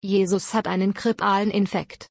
Jesus hat einen grippalen Infekt.